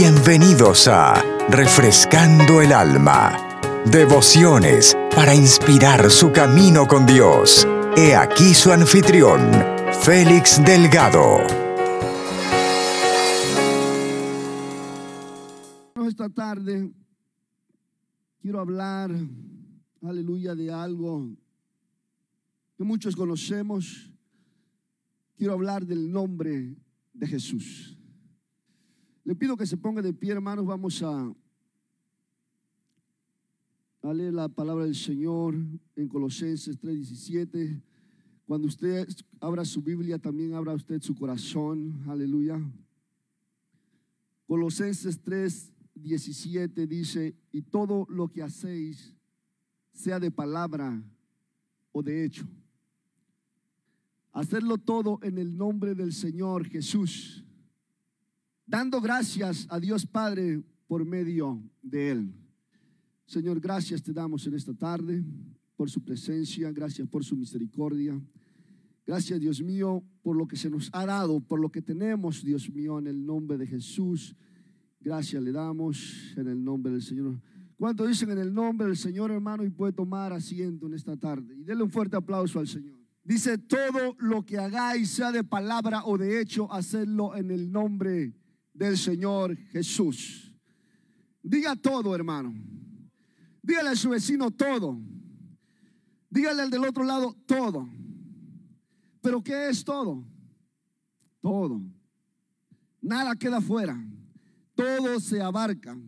Bienvenidos a Refrescando el Alma. Devociones para inspirar su camino con Dios. He aquí su anfitrión, Félix Delgado. Esta tarde quiero hablar, aleluya, de algo que muchos conocemos. Quiero hablar del nombre de Jesús. Le pido que se ponga de pie, hermanos. Vamos a, leer la palabra del Señor en Colosenses 3:17. Cuando usted abra su Biblia, también abra usted su corazón. Aleluya. Colosenses 3:17 dice, y todo lo que hacéis, sea de palabra o de hecho, hacerlo todo en el nombre del Señor Jesús dando gracias a Dios Padre por medio de Él. Señor, gracias te damos en esta tarde por su presencia, gracias por su misericordia. Gracias, Dios mío, por lo que se nos ha dado, por lo que tenemos, Dios mío, en el nombre de Jesús. Gracias le damos en el nombre del Señor. ¿Cuánto dicen en el nombre del Señor, hermano? Y puede tomar asiento en esta tarde. Y denle un fuerte aplauso al Señor. Dice, todo lo que hagáis, sea de palabra o de hecho, hacerlo en el nombre del Señor Jesús. Diga todo, hermano. Dígale a su vecino todo. Dígale al del otro lado todo. Pero ¿qué es todo? Todo. Nada queda fuera. Todo se abarca.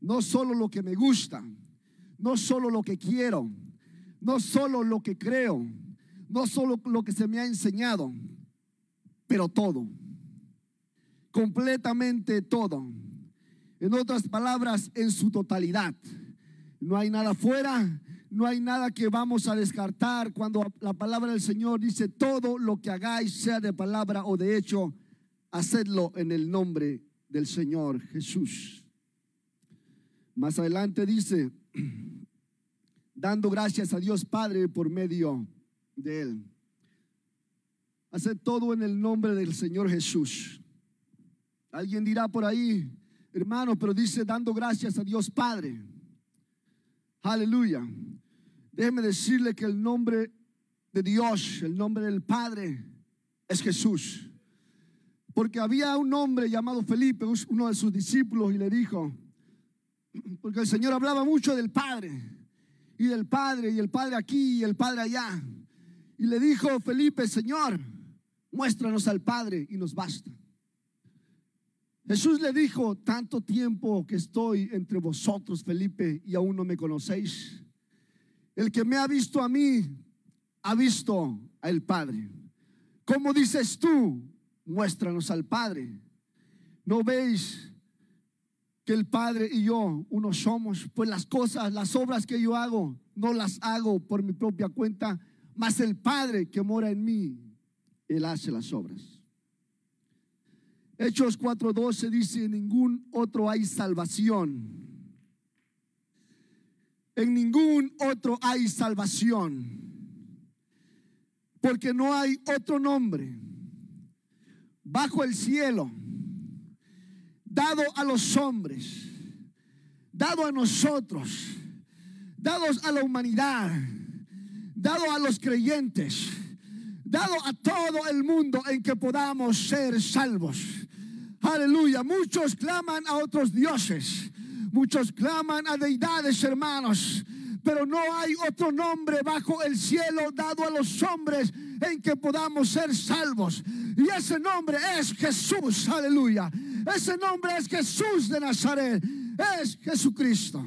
No solo lo que me gusta, no solo lo que quiero, no solo lo que creo, no solo lo que se me ha enseñado, pero todo completamente todo. En otras palabras, en su totalidad. No hay nada fuera, no hay nada que vamos a descartar cuando la palabra del Señor dice, todo lo que hagáis, sea de palabra o de hecho, hacedlo en el nombre del Señor Jesús. Más adelante dice, dando gracias a Dios Padre por medio de Él. Haced todo en el nombre del Señor Jesús. Alguien dirá por ahí, hermano, pero dice dando gracias a Dios Padre. Aleluya. Déjeme decirle que el nombre de Dios, el nombre del Padre, es Jesús. Porque había un hombre llamado Felipe, uno de sus discípulos, y le dijo, porque el Señor hablaba mucho del Padre, y del Padre, y el Padre aquí, y el Padre allá. Y le dijo Felipe, Señor, muéstranos al Padre y nos basta. Jesús le dijo, tanto tiempo que estoy entre vosotros, Felipe, y aún no me conocéis. El que me ha visto a mí, ha visto al Padre. ¿Cómo dices tú? Muéstranos al Padre. ¿No veis que el Padre y yo uno somos? Pues las cosas, las obras que yo hago, no las hago por mi propia cuenta, mas el Padre que mora en mí, Él hace las obras. Hechos 4:12 dice, en ningún otro hay salvación. En ningún otro hay salvación. Porque no hay otro nombre bajo el cielo dado a los hombres, dado a nosotros, dados a la humanidad, dado a los creyentes, dado a todo el mundo en que podamos ser salvos. Aleluya. Muchos claman a otros dioses. Muchos claman a deidades, hermanos. Pero no hay otro nombre bajo el cielo dado a los hombres en que podamos ser salvos. Y ese nombre es Jesús. Aleluya. Ese nombre es Jesús de Nazaret. Es Jesucristo.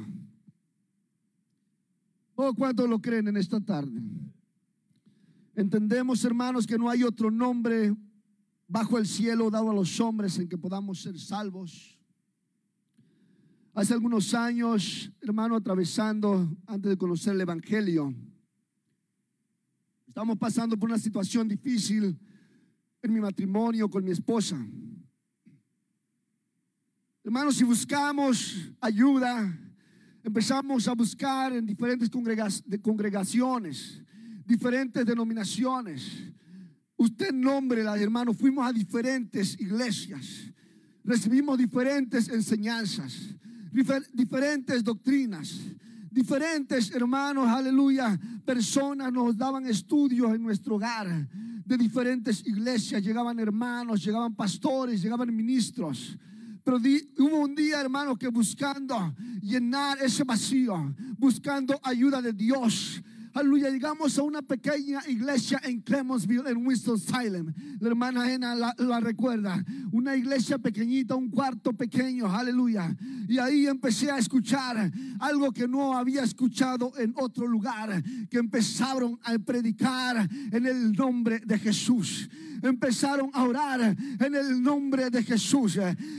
Oh, ¿cuántos lo creen en esta tarde? Entendemos, hermanos, que no hay otro nombre bajo el cielo dado a los hombres en que podamos ser salvos. Hace algunos años, hermano, atravesando, antes de conocer el Evangelio, estamos pasando por una situación difícil en mi matrimonio con mi esposa. Hermanos, si buscamos ayuda, empezamos a buscar en diferentes congregaciones, diferentes denominaciones, Usted nombre, hermano, fuimos a diferentes iglesias. recibimos diferentes enseñanzas, diferentes doctrinas, diferentes hermanos, aleluya, personas nos daban estudios en nuestro hogar, de diferentes iglesias, llegaban hermanos, llegaban pastores, llegaban ministros. Pero hubo un día, hermano, que buscando llenar ese vacío, buscando ayuda de Dios, Aleluya, llegamos a una pequeña iglesia en Clemensville, en Winston-Salem. La hermana Ena la, recuerda. Una iglesia pequeñita, un cuarto pequeño, aleluya. Y ahí empecé a escuchar algo que no había escuchado en otro lugar. Que empezaron a predicar en el nombre de Jesús empezaron a orar en el nombre de Jesús.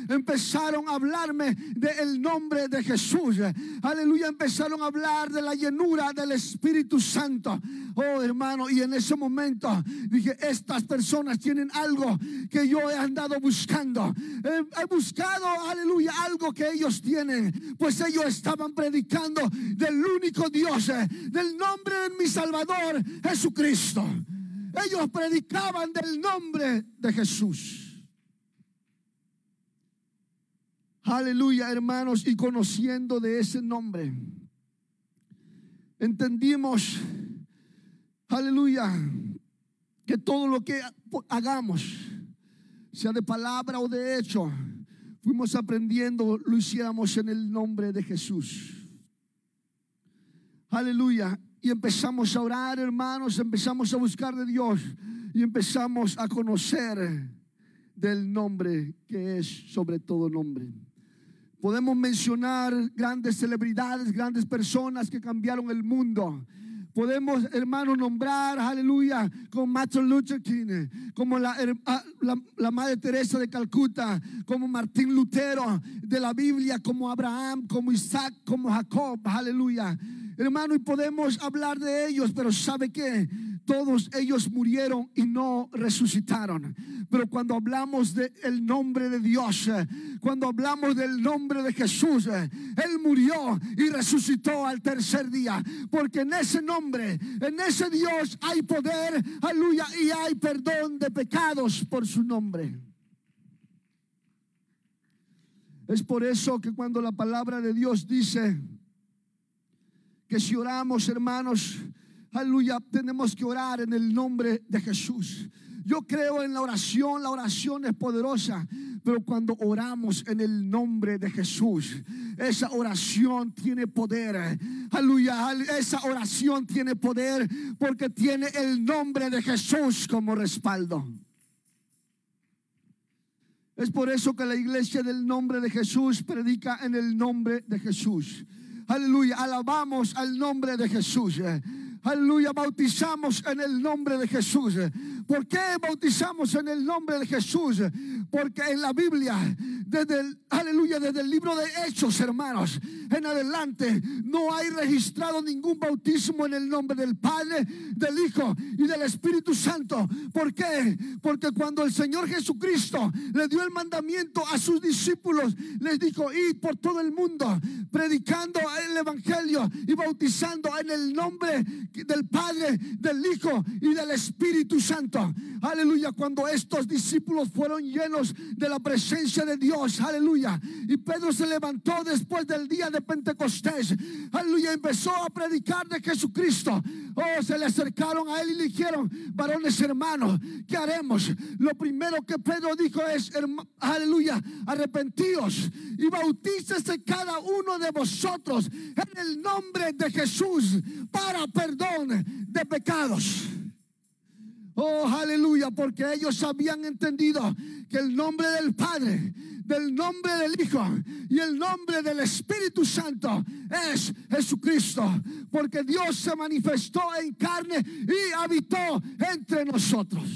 Empezaron a hablarme del nombre de Jesús. Aleluya, empezaron a hablar de la llenura del Espíritu Santo. Oh hermano, y en ese momento dije, estas personas tienen algo que yo he andado buscando. He, buscado, aleluya, algo que ellos tienen. Pues ellos estaban predicando del único Dios, del nombre de mi Salvador, Jesucristo. Ellos predicaban del nombre de Jesús. Aleluya, hermanos, y conociendo de ese nombre, entendimos, aleluya, que todo lo que hagamos, sea de palabra o de hecho, fuimos aprendiendo, lo hiciéramos en el nombre de Jesús. Aleluya y empezamos a orar, hermanos, empezamos a buscar de Dios y empezamos a conocer del nombre que es sobre todo nombre. Podemos mencionar grandes celebridades, grandes personas que cambiaron el mundo. Podemos, hermanos, nombrar, aleluya, como Martin Luther King, como la, ah, la, Madre Teresa de Calcuta, como Martín Lutero de la Biblia, como Abraham, como Isaac, como Jacob, aleluya. Hermano, y podemos hablar de ellos, pero ¿sabe qué? Todos ellos murieron y no resucitaron. Pero cuando hablamos del nombre de Dios, cuando hablamos del nombre de Jesús, Él murió y resucitó al tercer día. Porque en ese nombre, en ese Dios hay poder, aleluya, y hay perdón de pecados por su nombre. Es por eso que cuando la palabra de Dios dice, que si oramos, hermanos, aleluya, tenemos que orar en el nombre de Jesús. Yo creo en la oración, la oración es poderosa, pero cuando oramos en el nombre de Jesús, esa oración tiene poder. Aleluya, esa oración tiene poder porque tiene el nombre de Jesús como respaldo. Es por eso que la iglesia del nombre de Jesús predica en el nombre de Jesús. Aleluya, alabamos al nombre de Jesús. Aleluya, bautizamos en el nombre de Jesús. ¿Por qué bautizamos en el nombre de Jesús? Porque en la Biblia, desde el, aleluya, desde el libro de Hechos, hermanos, en adelante, no hay registrado ningún bautismo en el nombre del Padre, del Hijo y del Espíritu Santo. ¿Por qué? Porque cuando el Señor Jesucristo le dio el mandamiento a sus discípulos, les dijo, id por todo el mundo, predicando el Evangelio y bautizando en el nombre del Padre, del Hijo y del Espíritu Santo. Aleluya, cuando estos discípulos fueron llenos de la presencia de Dios, aleluya. Y Pedro se levantó después del día de Pentecostés, aleluya, empezó a predicar de Jesucristo. Oh, se le acercaron a él y le dijeron, varones hermanos, ¿qué haremos? Lo primero que Pedro dijo es, aleluya, arrepentíos y bautícese cada uno de vosotros en el nombre de Jesús para perdón de pecados. Oh, aleluya, porque ellos habían entendido que el nombre del Padre, del nombre del Hijo y el nombre del Espíritu Santo es Jesucristo. Porque Dios se manifestó en carne y habitó entre nosotros.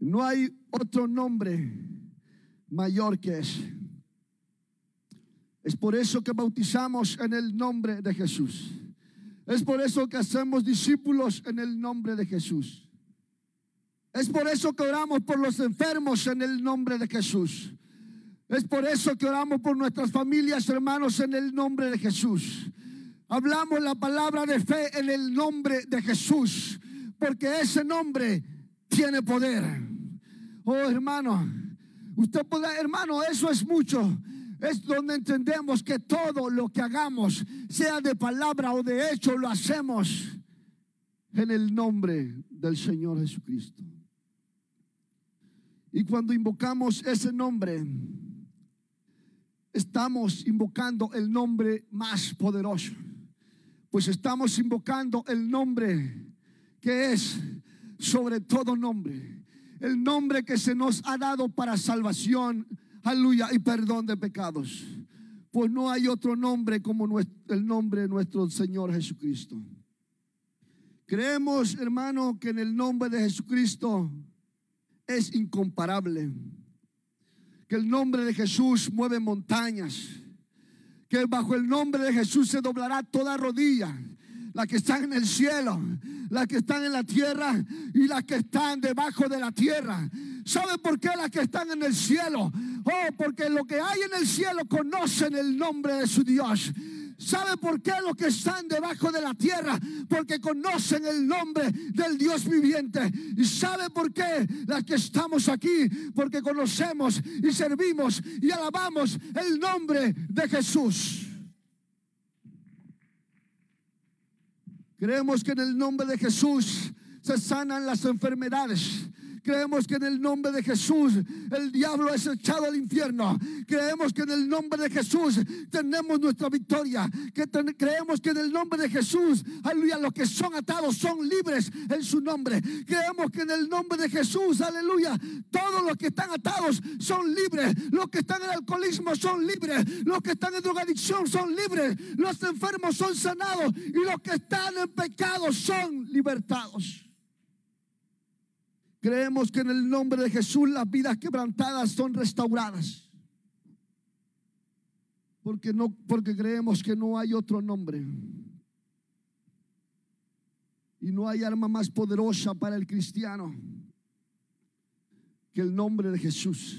No hay otro nombre mayor que ese. Es por eso que bautizamos en el nombre de Jesús. Es por eso que hacemos discípulos en el nombre de Jesús. Es por eso que oramos por los enfermos en el nombre de Jesús. Es por eso que oramos por nuestras familias, hermanos, en el nombre de Jesús. Hablamos la palabra de fe en el nombre de Jesús, porque ese nombre tiene poder. Oh, hermano, Usted podrá, hermano, eso es mucho. Es donde entendemos que todo lo que hagamos, sea de palabra o de hecho, lo hacemos en el nombre del Señor Jesucristo. Y cuando invocamos ese nombre, estamos invocando el nombre más poderoso. Pues estamos invocando el nombre que es sobre todo nombre. El nombre que se nos ha dado para salvación, aleluya, y perdón de pecados. Pues no hay otro nombre como el nombre de nuestro Señor Jesucristo. Creemos, hermano, que en el nombre de Jesucristo es incomparable. Que el nombre de Jesús mueve montañas. Que bajo el nombre de Jesús se doblará toda rodilla. Las que están en el cielo, las que están en la tierra y las que están debajo de la tierra. ¿Sabe por qué las que están en el cielo? Oh, porque lo que hay en el cielo conocen el nombre de su Dios. ¿Sabe por qué los que están debajo de la tierra? Porque conocen el nombre del Dios viviente. ¿Y sabe por qué las que estamos aquí? Porque conocemos y servimos y alabamos el nombre de Jesús. Creemos que en el nombre de Jesús se sanan las enfermedades. Creemos que en el nombre de Jesús el diablo es echado al infierno. Creemos que en el nombre de Jesús tenemos nuestra victoria. Que creemos que en el nombre de Jesús, aleluya, los que son atados son libres en su nombre. Creemos que en el nombre de Jesús, aleluya, todos los que están atados son libres. Los que están en alcoholismo son libres. Los que están en drogadicción son libres. Los enfermos son sanados. Y los que están en pecado son libertados. Creemos que en el nombre de Jesús las vidas quebrantadas son restauradas. Porque no porque creemos que no hay otro nombre. Y no hay arma más poderosa para el cristiano que el nombre de Jesús.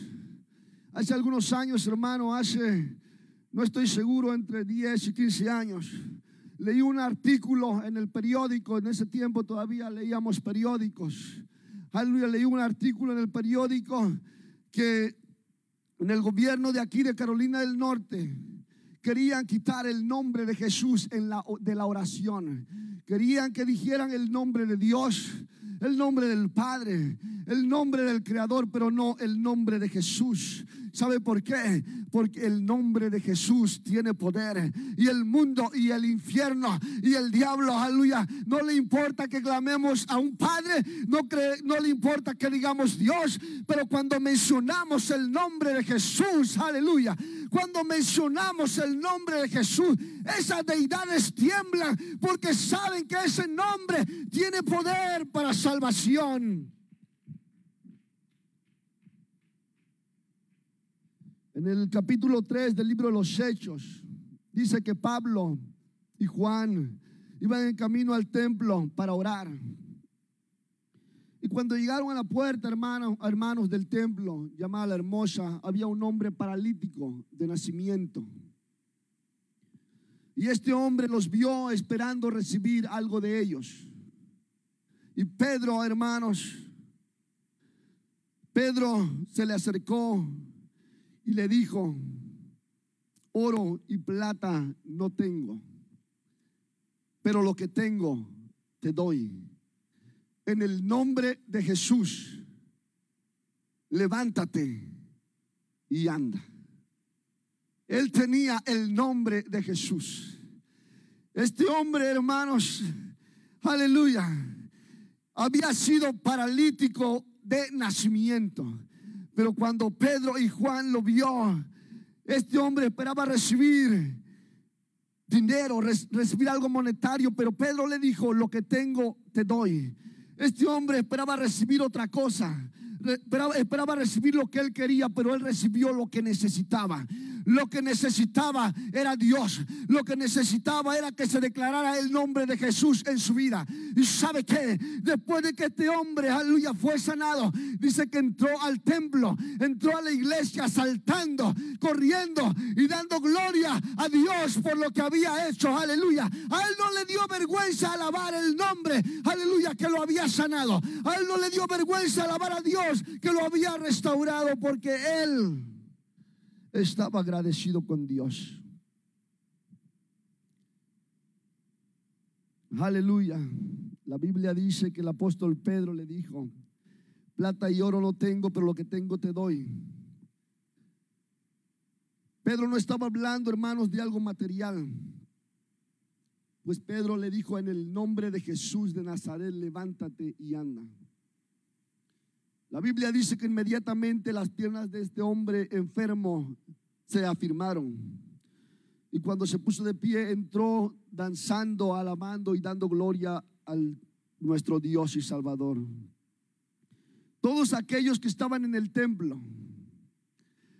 Hace algunos años, hermano, hace no estoy seguro entre 10 y 15 años, leí un artículo en el periódico, en ese tiempo todavía leíamos periódicos aleluya, leí un artículo en el periódico que en el gobierno de aquí de Carolina del Norte querían quitar el nombre de Jesús en la, de la oración. Querían que dijeran el nombre de Dios, el nombre del Padre, el nombre del Creador, pero no el nombre de Jesús. ¿Sabe por qué? Porque el nombre de Jesús tiene poder. Y el mundo y el infierno y el diablo, aleluya, no le importa que clamemos a un Padre, no, no le importa que digamos Dios, pero cuando mencionamos el nombre de Jesús, aleluya, cuando mencionamos el nombre de Jesús, esas deidades tiemblan porque saben que ese nombre tiene poder para salvación. En el capítulo 3 del libro de los Hechos, dice que Pablo y Juan iban en camino al templo para orar. Y cuando llegaron a la puerta, hermanos, hermanos del templo, llamada la hermosa, había un hombre paralítico de nacimiento. Y este hombre los vio esperando recibir algo de ellos. Y Pedro, hermanos, Pedro se le acercó y le dijo, oro y plata no tengo, pero lo que tengo te doy. En el nombre de Jesús, levántate y anda. Él tenía el nombre de Jesús. Este hombre, hermanos, aleluya, había sido paralítico de nacimiento. Pero cuando Pedro y Juan lo vio, este hombre esperaba recibir dinero, recibir algo monetario, pero Pedro le dijo, lo que tengo te doy. Este hombre esperaba recibir otra cosa. Esperaba, esperaba, recibir lo que él quería, pero él recibió lo que necesitaba. Lo que necesitaba era Dios. Lo que necesitaba era que se declarara el nombre de Jesús en su vida. Y sabe que después de que este hombre, aleluya, fue sanado, dice que entró al templo, entró a la iglesia saltando, corriendo y dando gloria a Dios por lo que había hecho. Aleluya. A él no le dio vergüenza alabar el nombre, aleluya, que lo había sanado. A él no le dio vergüenza alabar a Dios que lo había restaurado porque él estaba agradecido con Dios. Aleluya. La Biblia dice que el apóstol Pedro le dijo, plata y oro no tengo, pero lo que tengo te doy. Pedro no estaba hablando, hermanos, de algo material. Pues Pedro le dijo en el nombre de Jesús de Nazaret, levántate y anda. La Biblia dice que inmediatamente las piernas de este hombre enfermo se afirmaron. Y cuando se puso de pie, entró danzando, alabando y dando gloria al nuestro Dios y Salvador. Todos aquellos que estaban en el templo,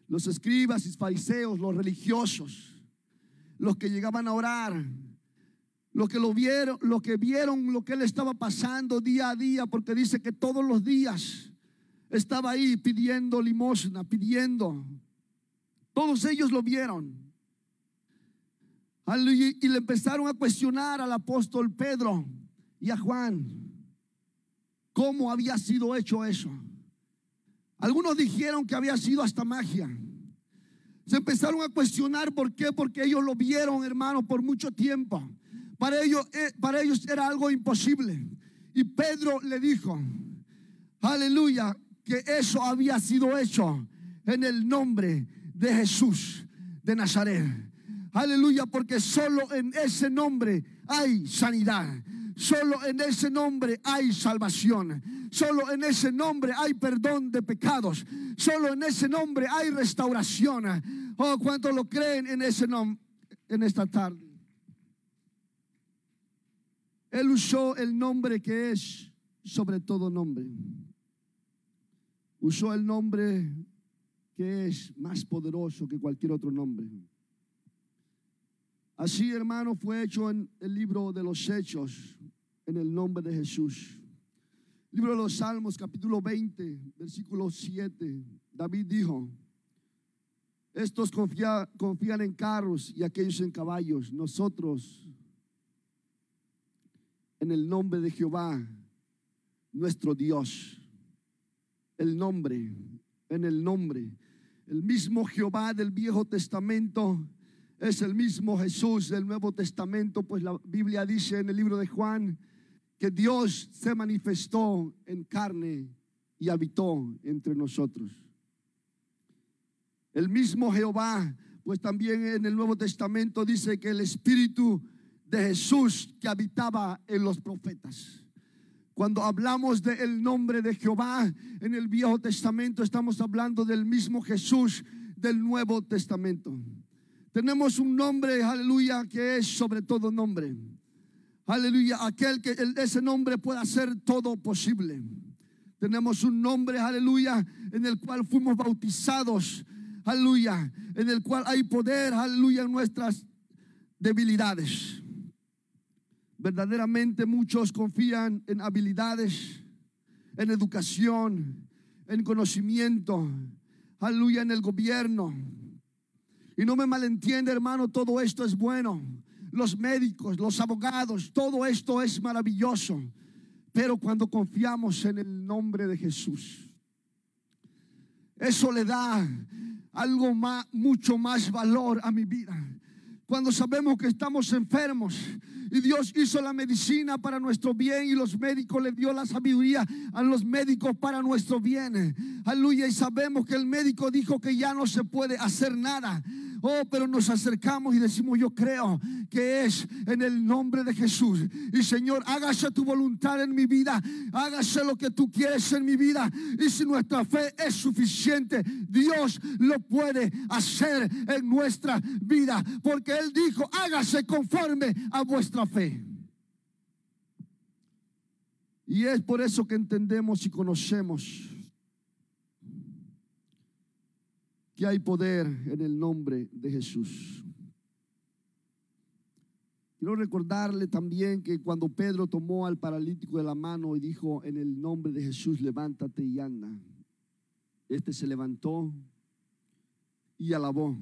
los escribas y fariseos, los religiosos, los que llegaban a orar, los que lo vieron, los que vieron lo que él estaba pasando día a día, porque dice que todos los días estaba ahí pidiendo limosna, pidiendo. Todos ellos lo vieron. Y le empezaron a cuestionar al apóstol Pedro y a Juan cómo había sido hecho eso. Algunos dijeron que había sido hasta magia. Se empezaron a cuestionar por qué, porque ellos lo vieron, hermano, por mucho tiempo. Para ellos, eh, para ellos era algo imposible. Y Pedro le dijo, aleluya, que eso había sido hecho en el nombre de Jesús de Nazaret. Aleluya, porque solo en ese nombre hay sanidad. Solo en ese nombre hay salvación. Solo en ese nombre hay perdón de pecados. Solo en ese nombre hay restauración. Oh, ¿cuántos lo creen en ese nombre en esta tarde? Él usó el nombre que es sobre todo nombre usó el nombre que es más poderoso que cualquier otro nombre. Así, hermano, fue hecho en el libro de los Hechos, en el nombre de Jesús. Libro de los Salmos, capítulo 20, versículo 7. David dijo, estos confían en carros y aquellos en caballos. Nosotros, en el nombre de Jehová, nuestro Dios el nombre, en el nombre. El mismo Jehová del Viejo Testamento es el mismo Jesús del Nuevo Testamento, pues la Biblia dice en el libro de Juan que Dios se manifestó en carne y habitó entre nosotros. El mismo Jehová, pues también en el Nuevo Testamento dice que el Espíritu de Jesús que habitaba en los profetas. Cuando hablamos del nombre de Jehová en el Viejo Testamento, estamos hablando del mismo Jesús del Nuevo Testamento. Tenemos un nombre, aleluya, que es sobre todo nombre. Aleluya, aquel que ese nombre puede hacer todo posible. Tenemos un nombre, aleluya, en el cual fuimos bautizados, aleluya, en el cual hay poder, aleluya, en nuestras debilidades. Verdaderamente muchos confían en habilidades, en educación, en conocimiento, aleluya, en el gobierno. Y no me malentiende, hermano, todo esto es bueno. Los médicos, los abogados, todo esto es maravilloso. Pero cuando confiamos en el nombre de Jesús, eso le da algo más, mucho más valor a mi vida. Cuando sabemos que estamos enfermos y Dios hizo la medicina para nuestro bien y los médicos le dio la sabiduría a los médicos para nuestro bien. Aleluya. Y sabemos que el médico dijo que ya no se puede hacer nada. Oh, pero nos acercamos y decimos, yo creo que es en el nombre de Jesús. Y Señor, hágase tu voluntad en mi vida. Hágase lo que tú quieres en mi vida. Y si nuestra fe es suficiente, Dios lo puede hacer en nuestra vida. Porque Él dijo, hágase conforme a vuestra fe. Y es por eso que entendemos y conocemos que hay poder en el nombre de Jesús. Quiero recordarle también que cuando Pedro tomó al paralítico de la mano y dijo, en el nombre de Jesús, levántate y anda. Este se levantó y alabó.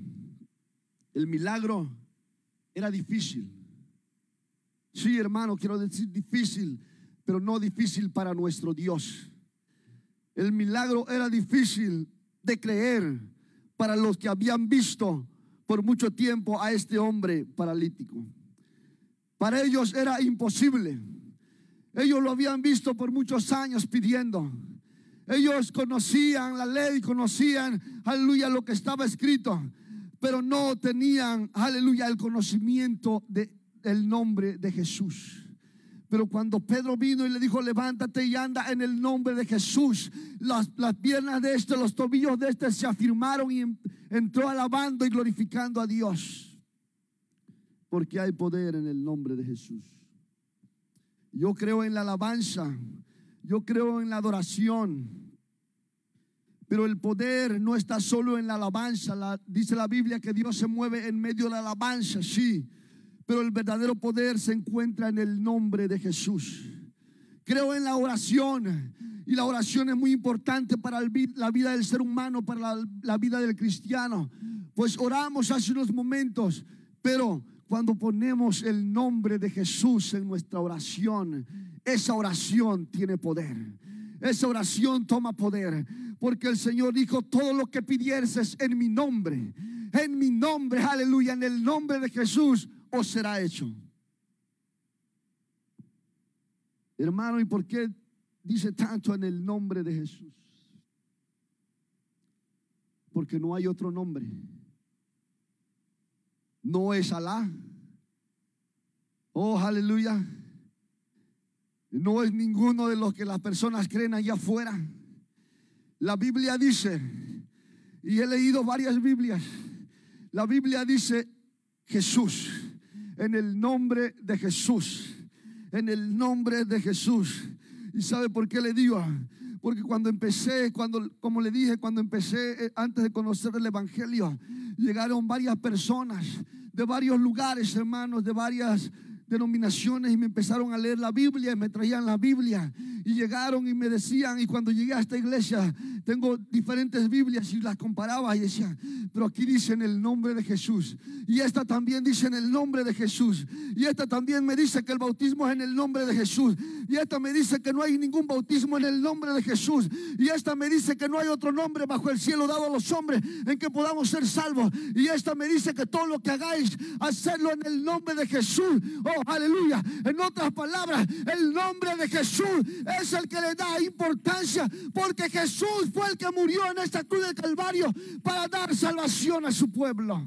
El milagro era difícil. Sí, hermano, quiero decir difícil, pero no difícil para nuestro Dios. El milagro era difícil de creer para los que habían visto por mucho tiempo a este hombre paralítico. Para ellos era imposible. Ellos lo habían visto por muchos años pidiendo. Ellos conocían la ley, conocían, aleluya, lo que estaba escrito, pero no tenían, aleluya, el conocimiento del nombre de Jesús. Pero cuando Pedro vino y le dijo, levántate y anda en el nombre de Jesús, las, las piernas de este, los tobillos de este se afirmaron y entró alabando y glorificando a Dios porque hay poder en el nombre de Jesús. Yo creo en la alabanza, yo creo en la adoración, pero el poder no está solo en la alabanza. dice la Biblia que Dios se mueve en medio de la alabanza, sí, pero el verdadero poder se encuentra en el nombre de Jesús. Creo en la oración. Y la oración es muy importante para la vida del ser humano, para la, la vida del cristiano. Pues oramos hace unos momentos, pero cuando ponemos el nombre de Jesús en nuestra oración, esa oración tiene poder. Esa oración toma poder. Porque el Señor dijo, todo lo que pidieses en mi nombre, en mi nombre, aleluya, en el nombre de Jesús, será hecho. Hermano, ¿y por qué dice tanto en el nombre de Jesús? Porque no hay otro nombre no es Alá. Oh, aleluya. No es ninguno de los que las personas creen allá afuera. La Biblia dice, y he leído varias Biblias, la Biblia dice Jesús, en el nombre de Jesús, en el nombre de Jesús. ¿Y sabe por qué le digo? Porque cuando empecé, cuando, como le dije, cuando empecé, eh, antes de conocer el Evangelio, llegaron varias personas de varios lugares, hermanos, de varias denominaciones y me empezaron a leer la Biblia y me traían la Biblia y llegaron y me decían y cuando llegué a esta iglesia tengo diferentes Biblias y las comparaba y decía, pero aquí dice en el nombre de Jesús y esta también dice en el nombre de Jesús y esta también me dice que el bautismo es en el nombre de Jesús y esta me dice que no hay ningún bautismo en el nombre de Jesús y esta me dice que no hay otro nombre bajo el cielo dado a los hombres en que podamos ser salvos y esta me dice que todo lo que hagáis hacerlo en el nombre de Jesús oh, aleluya. En otras palabras, el nombre de Jesús es el que le da importancia porque Jesús fue el que murió en esta cruz del Calvario para dar salvación a su pueblo.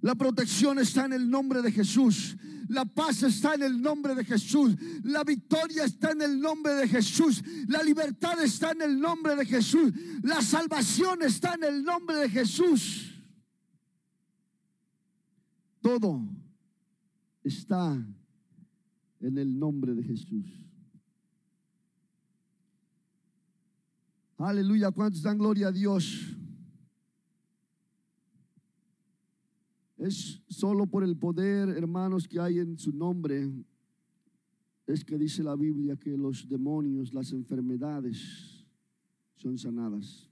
La protección está en el nombre de Jesús. La paz está en el nombre de Jesús. La victoria está en el nombre de Jesús. La libertad está en el nombre de Jesús. La salvación está en el nombre de Jesús. Todo está en el nombre de Jesús. Aleluya, ¿cuántos dan gloria a Dios? Es solo por el poder, hermanos, que hay en su nombre. Es que dice la Biblia que los demonios, las enfermedades son sanadas.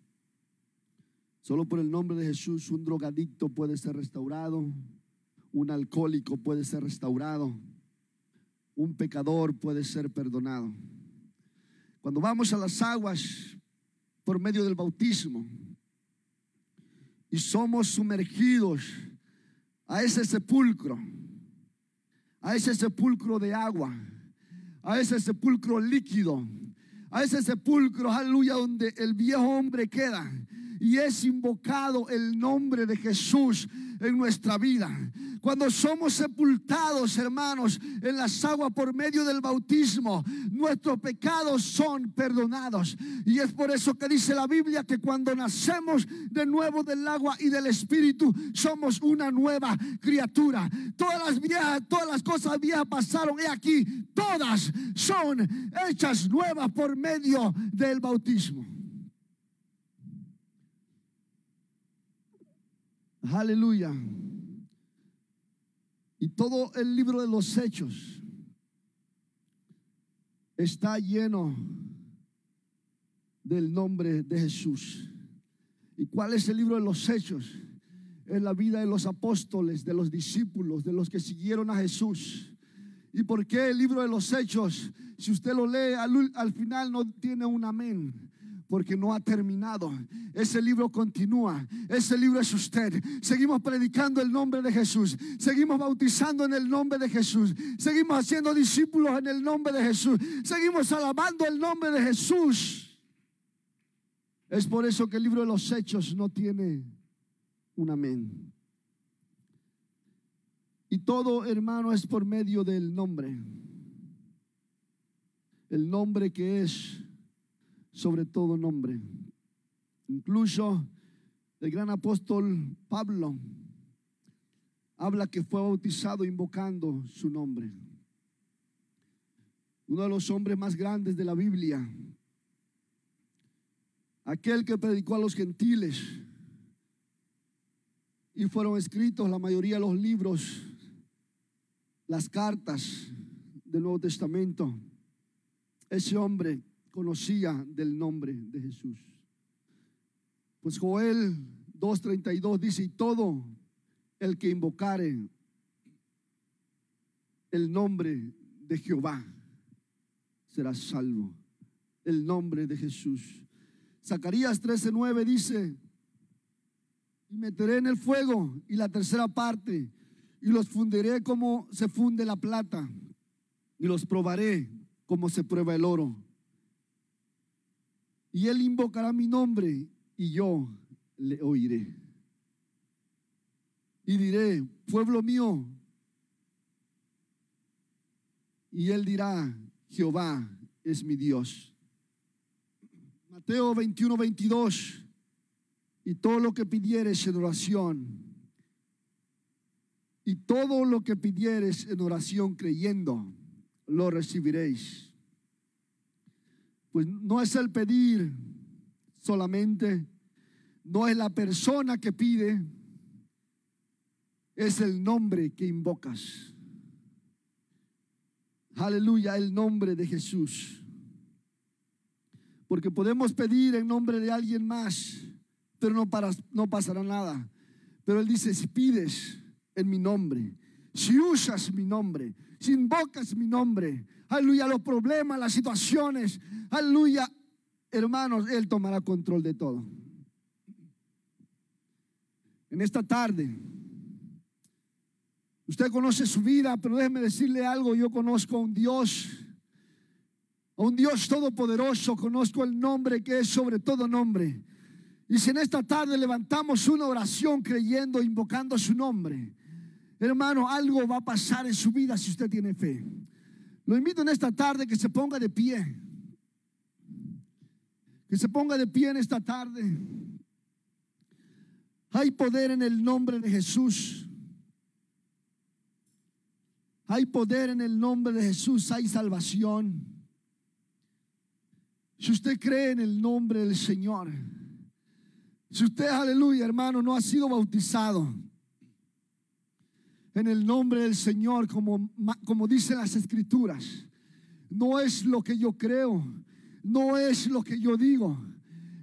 Solo por el nombre de Jesús un drogadicto puede ser restaurado, un alcohólico puede ser restaurado. Un pecador puede ser perdonado. Cuando vamos a las aguas por medio del bautismo y somos sumergidos a ese sepulcro, a ese sepulcro de agua, a ese sepulcro líquido, a ese sepulcro, aleluya, donde el viejo hombre queda y es invocado el nombre de Jesús en nuestra vida. Cuando somos sepultados, hermanos, en las aguas por medio del bautismo, nuestros pecados son perdonados. Y es por eso que dice la Biblia que cuando nacemos de nuevo del agua y del espíritu, somos una nueva criatura. Todas las viejas, todas las cosas viejas pasaron y aquí todas son hechas nuevas por medio del bautismo. Aleluya. Y todo el libro de los hechos está lleno del nombre de Jesús. ¿Y cuál es el libro de los hechos? Es la vida de los apóstoles, de los discípulos, de los que siguieron a Jesús. ¿Y por qué el libro de los hechos? Si usted lo lee al, al final no tiene un amén porque no ha terminado. Ese libro continúa. Ese libro es usted. Seguimos predicando el nombre de Jesús. Seguimos bautizando en el nombre de Jesús. Seguimos haciendo discípulos en el nombre de Jesús. Seguimos alabando el nombre de Jesús. Es por eso que el libro de los hechos no tiene un amén. Y todo, hermano, es por medio del nombre. El nombre que es sobre todo nombre. Incluso el gran apóstol Pablo habla que fue bautizado invocando su nombre. Uno de los hombres más grandes de la Biblia, aquel que predicó a los gentiles y fueron escritos la mayoría de los libros, las cartas del Nuevo Testamento. Ese hombre conocía del nombre de Jesús. Pues Joel 2.32 dice, y todo el que invocare el nombre de Jehová será salvo. El nombre de Jesús. Zacarías 13.9 dice, y meteré en el fuego y la tercera parte, y los fundiré como se funde la plata, y los probaré como se prueba el oro y él invocará mi nombre y yo le oiré. Y diré, pueblo mío. Y él dirá, Jehová es mi Dios. Mateo 21, 22. Y todo lo que pidieres en oración. Y todo lo que pidieres en oración creyendo, lo recibiréis pues no es el pedir solamente, no es la persona que pide, es el nombre que invocas. Aleluya, el nombre de Jesús. Porque podemos pedir en nombre de alguien más, pero no, para, no pasará nada. Pero Él dice, si pides en mi nombre, si usas mi nombre, si invocas mi nombre, aleluya, los problemas, las situaciones, aleluya, hermanos, Él tomará control de todo. En esta tarde, usted conoce su vida, pero déjeme decirle algo, yo conozco a un Dios, a un Dios todopoderoso, conozco el nombre que es sobre todo nombre. Y si en esta tarde levantamos una oración creyendo, invocando su nombre, hermano, algo va a pasar en su vida si usted tiene fe. Lo invito en esta tarde que se ponga de pie. Que se ponga de pie en esta tarde. Hay poder en el nombre de Jesús. Hay poder en el nombre de Jesús. Hay salvación. Si usted cree en el nombre del Señor. Si usted, aleluya, hermano, no ha sido bautizado en el nombre del Señor, como, como dicen las escrituras. No es lo que yo creo, no es lo que yo digo,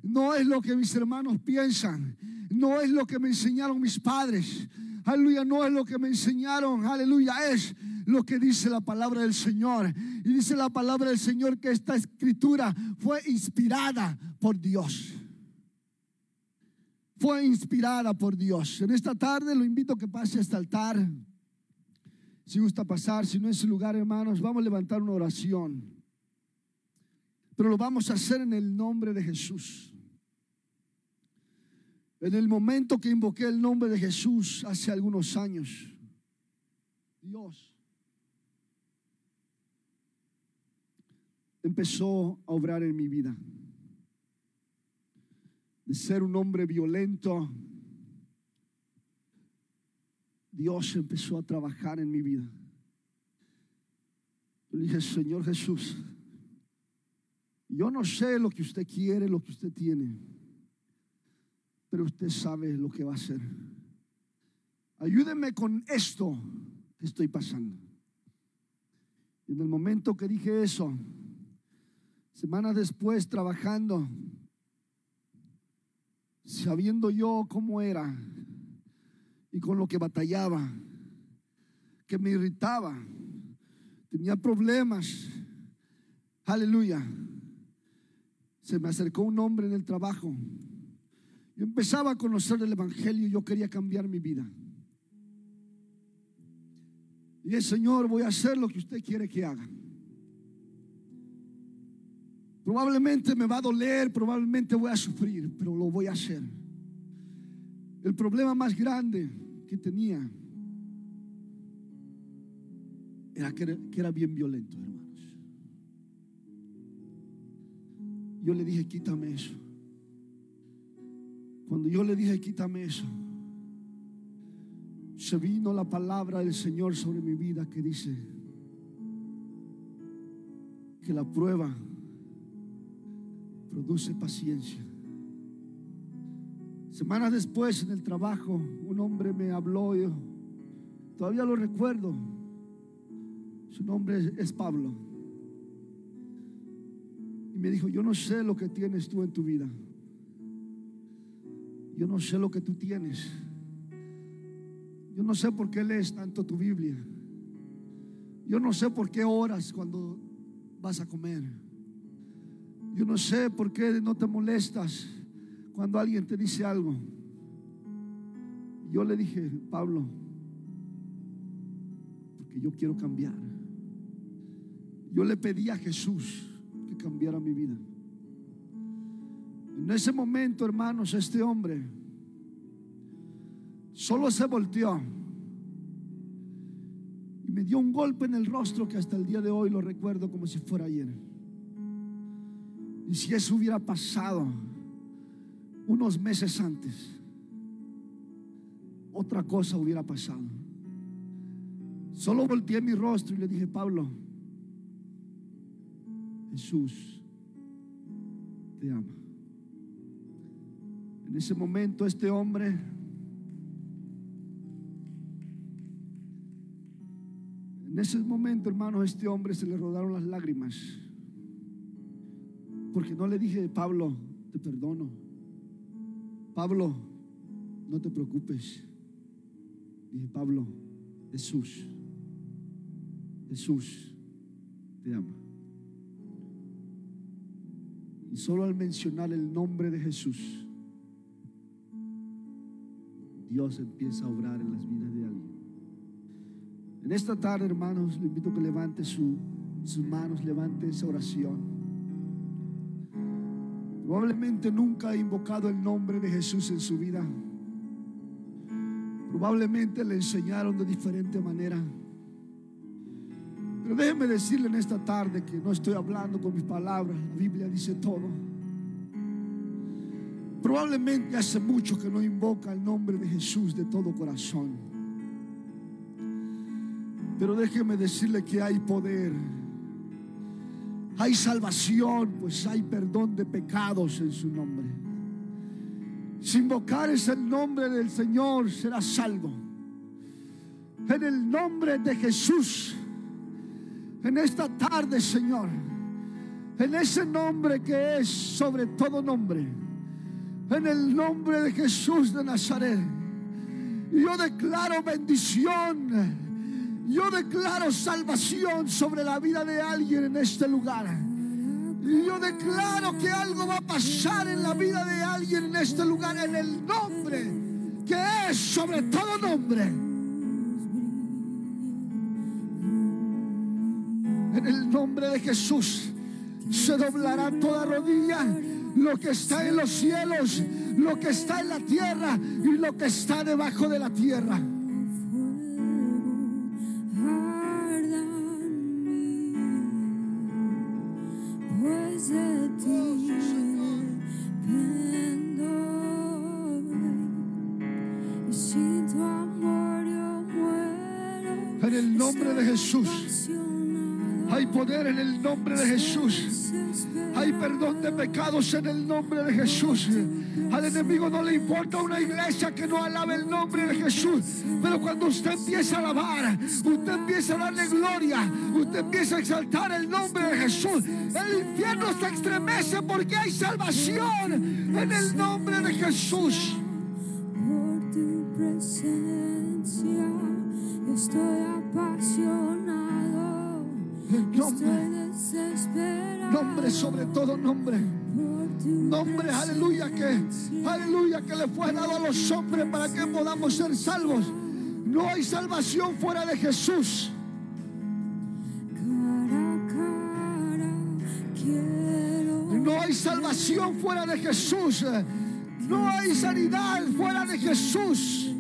no es lo que mis hermanos piensan, no es lo que me enseñaron mis padres. Aleluya, no es lo que me enseñaron, aleluya, es lo que dice la palabra del Señor. Y dice la palabra del Señor que esta escritura fue inspirada por Dios fue inspirada por Dios. En esta tarde lo invito a que pase a este altar. Si gusta pasar, si no es el lugar, hermanos, vamos a levantar una oración. Pero lo vamos a hacer en el nombre de Jesús. En el momento que invoqué el nombre de Jesús hace algunos años, Dios empezó a obrar en mi vida ser un hombre violento, Dios empezó a trabajar en mi vida. Yo le dije, Señor Jesús, yo no sé lo que usted quiere, lo que usted tiene, pero usted sabe lo que va a hacer. ayúdeme con esto que estoy pasando. Y en el momento que dije eso, semanas después trabajando, sabiendo yo cómo era y con lo que batallaba, que me irritaba, tenía problemas, aleluya, se me acercó un hombre en el trabajo. Yo empezaba a conocer el Evangelio y yo quería cambiar mi vida. Y el Señor, voy a hacer lo que usted quiere que haga. Probablemente me va a doler, probablemente voy a sufrir, pero lo voy a hacer. El problema más grande que tenía era que, era bien violento, hermanos. Yo le dije, quítame eso. Cuando yo le dije, quítame eso, se vino la palabra del Señor sobre mi vida que dice que la prueba produce paciencia. Semanas después en el trabajo, un hombre me habló, yo todavía lo recuerdo. Su nombre es Pablo. Y me dijo, yo no sé lo que tienes tú en tu vida. Yo no sé lo que tú tienes. Yo no sé por qué lees tanto tu Biblia. Yo no sé por qué oras cuando vas a comer. Yo no sé por qué no te molestas cuando alguien te dice algo. Yo le dije, Pablo, porque yo quiero cambiar. Yo le pedí a Jesús que cambiara mi vida. En ese momento, hermanos, este hombre solo se volteó y me dio un golpe en el rostro que hasta el día de hoy lo recuerdo como si fuera ayer. Y si eso hubiera pasado unos meses antes, otra cosa hubiera pasado. Solo volteé mi rostro y le dije, Pablo, Jesús te ama. En ese momento este hombre En ese momento, hermano, a este hombre se le rodaron las lágrimas. Porque no le dije, Pablo, te perdono. Pablo, no te preocupes. Dije, Pablo, Jesús, Jesús te ama. Y solo al mencionar el nombre de Jesús, Dios empieza a obrar en las vidas de alguien. En esta tarde, hermanos, le invito a que levante su- sus manos, levante esa oración. Probablemente nunca ha invocado el nombre de Jesús en su vida. Probablemente le enseñaron de diferente manera. Pero déjeme decirle en esta tarde que no estoy hablando con mis palabras. La Biblia dice todo. Probablemente hace mucho que no invoca el nombre de Jesús de todo corazón. Pero déjeme decirle que hay poder. Hay salvación, pues hay perdón de pecados en su nombre. Si invocares el nombre del Señor, serás salvo. En el nombre de Jesús, en esta tarde, Señor, en ese nombre que es sobre todo nombre, en el nombre de Jesús de Nazaret, yo declaro bendición. Yo declaro salvación sobre la vida de alguien en este lugar. Yo declaro que algo va a pasar en la vida de alguien en este lugar en el nombre que es sobre todo nombre. En el nombre de Jesús se doblará toda rodilla, lo que está en los cielos, lo que está en la tierra y lo que está debajo de la tierra. Poder en el nombre de Jesús. Hay perdón de pecados en el nombre de Jesús. Al enemigo no le importa una iglesia que no alabe el nombre de Jesús. Pero cuando usted empieza a alabar, usted empieza a darle gloria, usted empieza a exaltar el nombre de Jesús. El infierno se estremece porque hay salvación en el nombre de Jesús. Nombre sobre todo nombre. Nombre, aleluya, que, aleluya, que le fue dado a los hombres para que podamos ser salvos. No hay salvación fuera de Jesús. No hay salvación fuera de Jesús. No hay sanidad fuera de Jesús.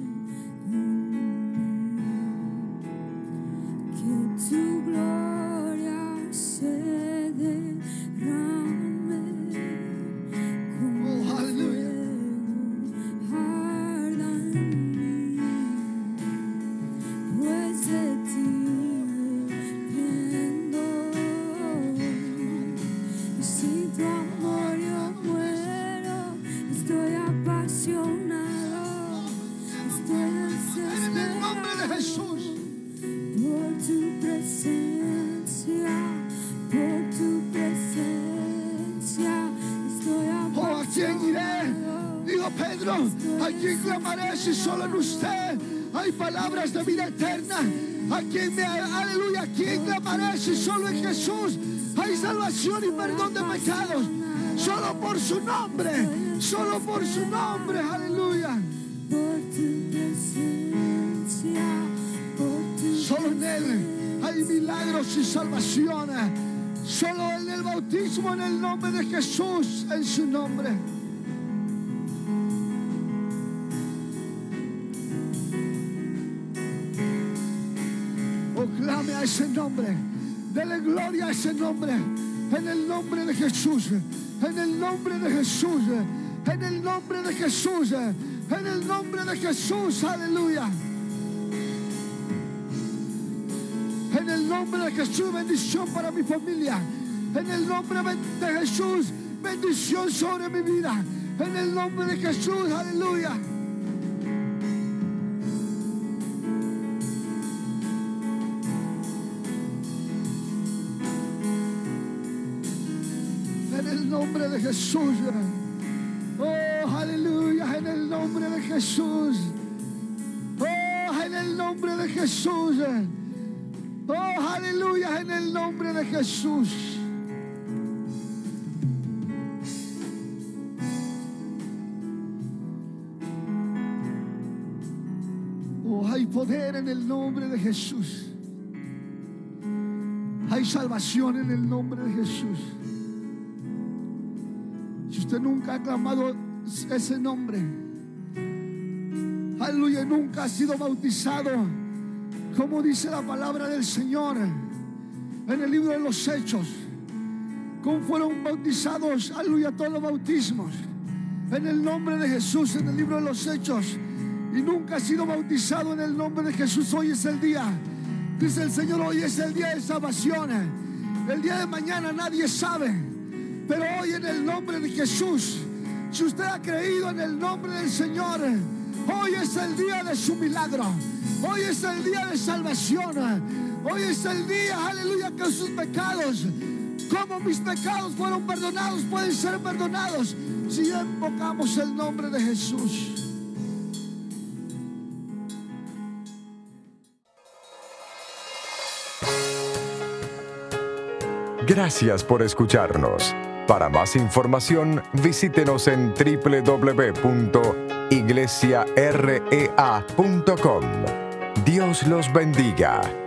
Clamaré si solo en Jesús hay salvación y perdón de pecados? Solo por su nombre, solo por su nombre, aleluya. Solo en Él hay milagros y salvación. Solo en el bautismo en el nombre de Jesús, en su nombre. Oh, clame a ese nombre. Dele gloria a ese nombre. En el nombre de Jesús. En el nombre de Jesús. En el nombre de Jesús. En el nombre de Jesús. Aleluya. En el nombre de Jesús, bendición para mi familia. En el nombre de Jesús, bendición sobre mi vida. En el nombre de Jesús, aleluya. Jesús. Oh, aleluya, en el nombre de Jesús. Oh, en el nombre de Jesús. Oh, aleluya, en el nombre de Jesús. Oh, hay poder en el nombre de Jesús. Hay salvación en el nombre de Jesús. Si usted nunca ha clamado ese nombre, aleluya, nunca ha sido bautizado, como dice la palabra del Señor en el libro de los Hechos, cómo fueron bautizados, aleluya, todos los bautismos, en el nombre de Jesús, en el libro de los Hechos, y nunca ha sido bautizado en el nombre de Jesús, hoy es el día. Dice el Señor, hoy es el día de salvación. El día de mañana nadie sabe. Pero hoy en el nombre de Jesús, si usted ha creído en el nombre del Señor, hoy es el día de su milagro. Hoy es el día de salvación. Hoy es el día, aleluya, que sus pecados, como mis pecados fueron perdonados, pueden ser perdonados si invocamos el nombre de Jesús. Gracias por escucharnos. Para más información, visítenos en www.iglesiarea.com. Dios los bendiga.